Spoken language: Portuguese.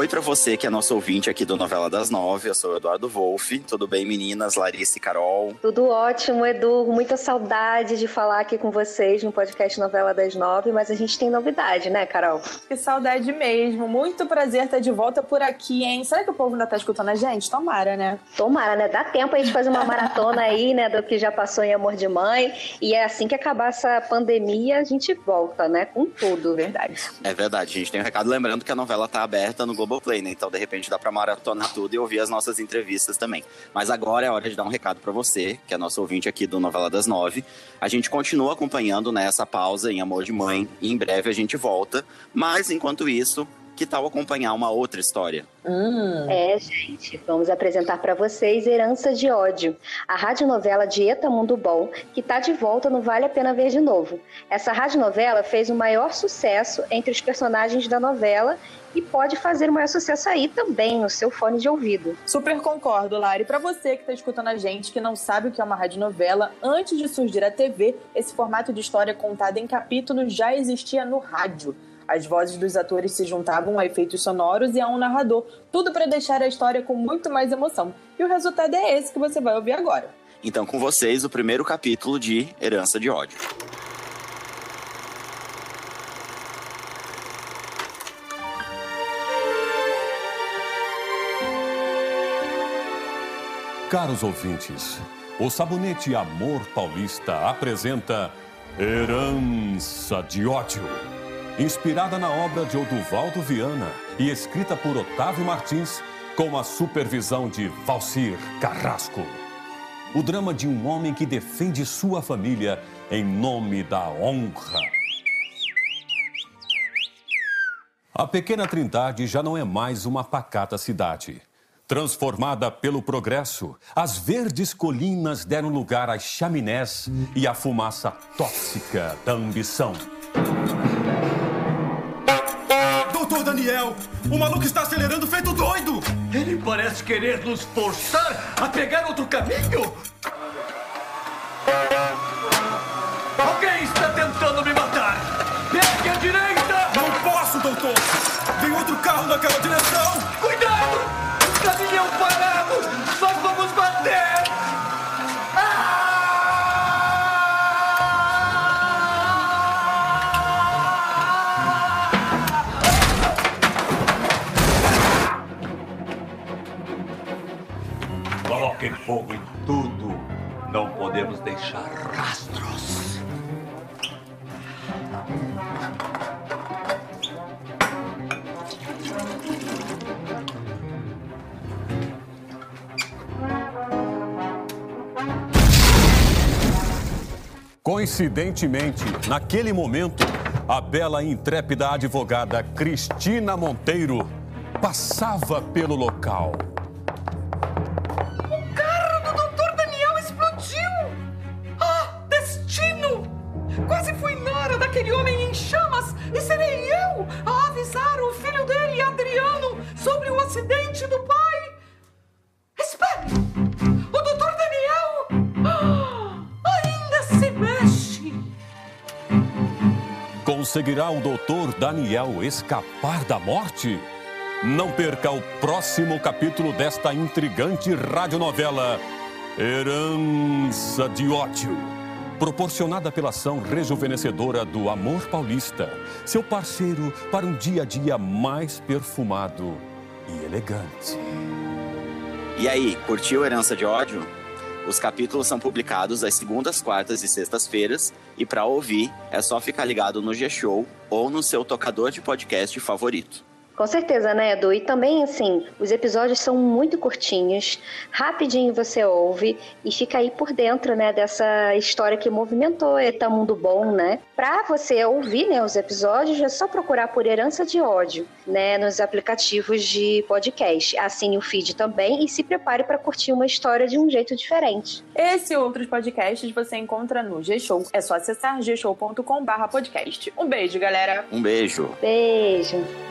oi para você que é nosso ouvinte aqui do Novela das Nove. Eu sou o Eduardo Wolff. Tudo bem, meninas? Larissa e Carol? Tudo ótimo, Edu. Muita saudade de falar aqui com vocês no podcast Novela das Nove, mas a gente tem novidade, né, Carol? Que saudade mesmo. Muito prazer estar de volta por aqui, hein? Será que o povo ainda tá escutando a gente? Tomara, né? Tomara, né? Dá tempo a gente fazer uma maratona aí, né, do que já passou em Amor de Mãe. E é assim que acabar essa pandemia, a gente volta, né? Com tudo. Verdade. É verdade. A gente tem um recado lembrando que a novela tá aberta no Globoplay, né? Então, de repente, dá pra maratonar tudo e ouvir as nossas entrevistas também. Mas agora é hora de dar um recado para você, que é nosso ouvinte aqui do Novela das Nove. A gente continua acompanhando né, pausa em Amor de Mãe e em breve a gente volta. Mas, enquanto isso, que tal acompanhar uma outra história? Hum. É, gente, vamos apresentar para vocês Herança de Ódio, a radionovela Dieta Mundo Bom, que está de volta no Vale a Pena Ver de Novo. Essa radionovela fez o maior sucesso entre os personagens da novela e pode fazer o maior sucesso aí também no seu fone de ouvido. Super concordo, Lari. Para você que está escutando a gente, que não sabe o que é uma radionovela, antes de surgir a TV, esse formato de história contada em capítulos já existia no rádio. As vozes dos atores se juntavam a efeitos sonoros e a um narrador, tudo para deixar a história com muito mais emoção. E o resultado é esse que você vai ouvir agora. Então, com vocês, o primeiro capítulo de Herança de Ódio. Caros ouvintes, o Sabonete Amor Paulista apresenta Herança de Ódio inspirada na obra de Oduvaldo Viana e escrita por Otávio Martins, com a supervisão de Valcir Carrasco. O drama de um homem que defende sua família em nome da honra. A pequena Trindade já não é mais uma pacata cidade. Transformada pelo progresso, as verdes colinas deram lugar às chaminés e à fumaça tóxica da ambição. Daniel, o maluco está acelerando feito doido! Ele parece querer nos forçar a pegar outro caminho! Alguém está tentando me matar! Pegue a direita! Não posso, doutor! Tem outro carro naquela direção! Coloquem fogo em tudo. Não podemos deixar rastros. Coincidentemente, naquele momento, a bela e intrépida advogada Cristina Monteiro passava pelo local. Acidente do pai! Espere! O Dr. Daniel ainda se mexe! Conseguirá o doutor Daniel escapar da morte? Não perca o próximo capítulo desta intrigante radionovela Herança de Ódio. Proporcionada pela ação rejuvenescedora do Amor Paulista, seu parceiro para um dia a dia mais perfumado e elegante. E aí, curtiu Herança de Ódio? Os capítulos são publicados às segundas, quartas e sextas-feiras, e para ouvir é só ficar ligado no G-Show ou no seu tocador de podcast favorito. Com certeza, né, Edu? E também, assim, os episódios são muito curtinhos, rapidinho você ouve e fica aí por dentro, né, dessa história que movimentou Eta Mundo Bom, né? Pra você ouvir, né, os episódios, é só procurar por Herança de Ódio, né, nos aplicativos de podcast. Assine o feed também e se prepare para curtir uma história de um jeito diferente. Esse e outros podcasts você encontra no G-Show. É só acessar gshow.com/podcast. Um beijo, galera. Um beijo. Beijo.